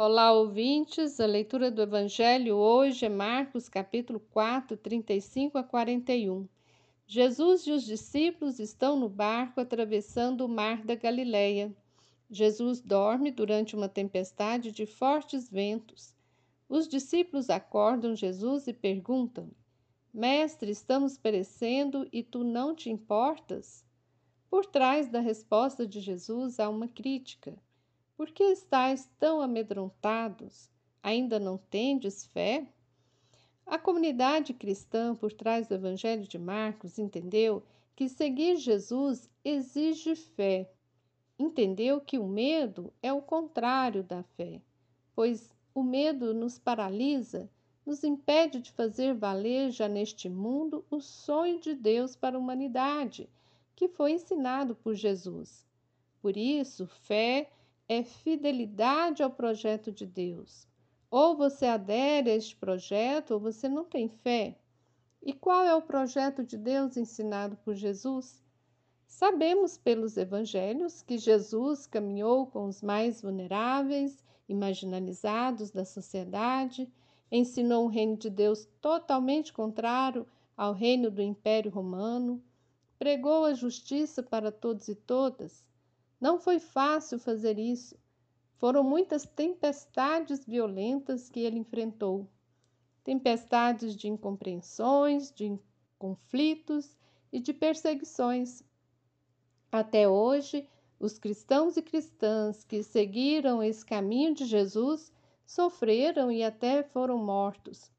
Olá, ouvintes. A leitura do Evangelho hoje é Marcos, capítulo 4, 35 a 41. Jesus e os discípulos estão no barco atravessando o mar da Galileia. Jesus dorme durante uma tempestade de fortes ventos. Os discípulos acordam Jesus e perguntam: Mestre, estamos perecendo e tu não te importas? Por trás da resposta de Jesus há uma crítica. Por que estáis tão amedrontados? Ainda não tendes fé? A comunidade cristã por trás do Evangelho de Marcos entendeu que seguir Jesus exige fé. Entendeu que o medo é o contrário da fé, pois o medo nos paralisa, nos impede de fazer valer já neste mundo o sonho de Deus para a humanidade, que foi ensinado por Jesus. Por isso, fé é fidelidade ao projeto de Deus. Ou você adere a este projeto ou você não tem fé. E qual é o projeto de Deus ensinado por Jesus? Sabemos pelos evangelhos que Jesus caminhou com os mais vulneráveis e marginalizados da sociedade, ensinou um reino de Deus totalmente contrário ao reino do Império Romano, pregou a justiça para todos e todas, não foi fácil fazer isso. Foram muitas tempestades violentas que ele enfrentou tempestades de incompreensões, de conflitos e de perseguições. Até hoje, os cristãos e cristãs que seguiram esse caminho de Jesus sofreram e até foram mortos.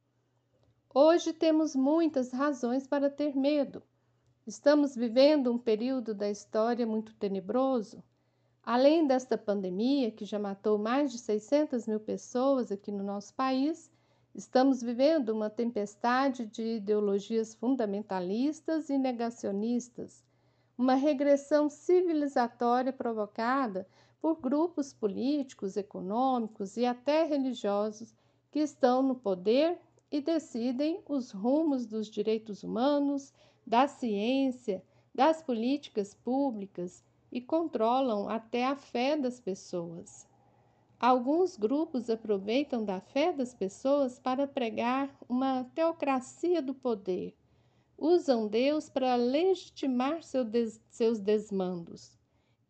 Hoje temos muitas razões para ter medo. Estamos vivendo um período da história muito tenebroso. Além desta pandemia, que já matou mais de 600 mil pessoas aqui no nosso país, estamos vivendo uma tempestade de ideologias fundamentalistas e negacionistas, uma regressão civilizatória provocada por grupos políticos, econômicos e até religiosos que estão no poder e decidem os rumos dos direitos humanos, da ciência, das políticas públicas e controlam até a fé das pessoas. Alguns grupos aproveitam da fé das pessoas para pregar uma teocracia do poder. Usam Deus para legitimar seu des seus desmandos.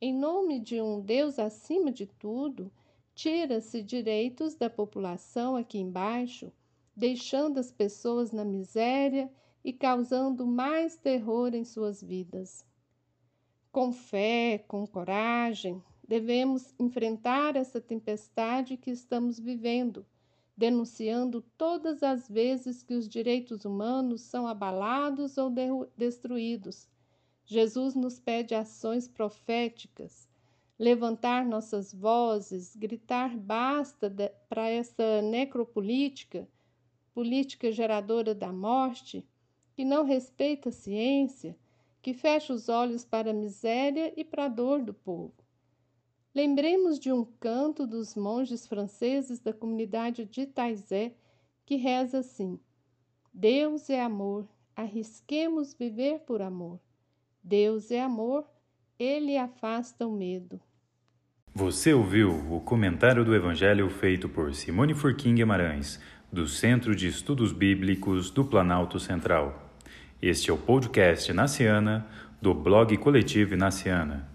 Em nome de um Deus acima de tudo, tira-se direitos da população aqui embaixo, deixando as pessoas na miséria e causando mais terror em suas vidas. Com fé, com coragem, devemos enfrentar essa tempestade que estamos vivendo, denunciando todas as vezes que os direitos humanos são abalados ou destruídos. Jesus nos pede ações proféticas, levantar nossas vozes, gritar basta para essa necropolítica, política geradora da morte, que não respeita a ciência que fecha os olhos para a miséria e para a dor do povo. Lembremos de um canto dos monges franceses da comunidade de Taizé que reza assim: Deus é amor, arrisquemos viver por amor. Deus é amor, ele afasta o medo. Você ouviu o comentário do Evangelho feito por Simone Furquim Guimarães, do Centro de Estudos Bíblicos do Planalto Central. Este é o podcast Naciana, do blog Coletivo Naciana.